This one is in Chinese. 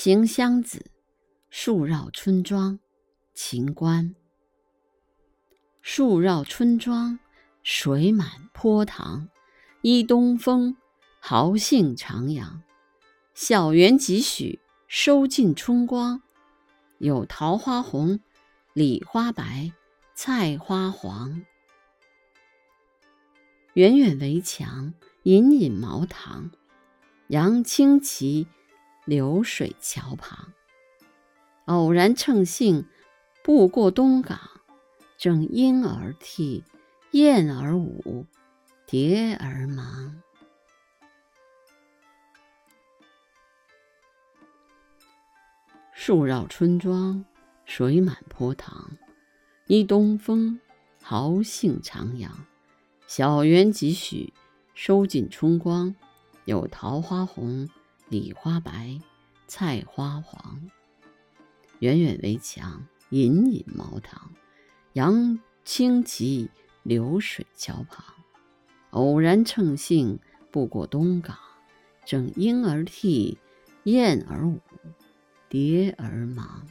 行香子，树绕村庄，秦观。树绕村庄，水满坡塘。依东风，豪兴徜徉。小园几许，收尽春光。有桃花红，李花白，菜花黄。远远围墙，隐隐茅堂。杨青旗，流水桥旁。偶然乘兴，步过东港。正莺儿啼，燕儿舞，蝶儿忙。树绕村庄，水满坡塘。依东风，豪兴徜徉。小园几许，收尽春光。有桃花红，李花白，菜花黄。远远围墙，隐隐茅堂。杨青旗，流水桥旁。偶然乘兴，步过东港。正莺儿啼，燕儿舞，蝶儿忙。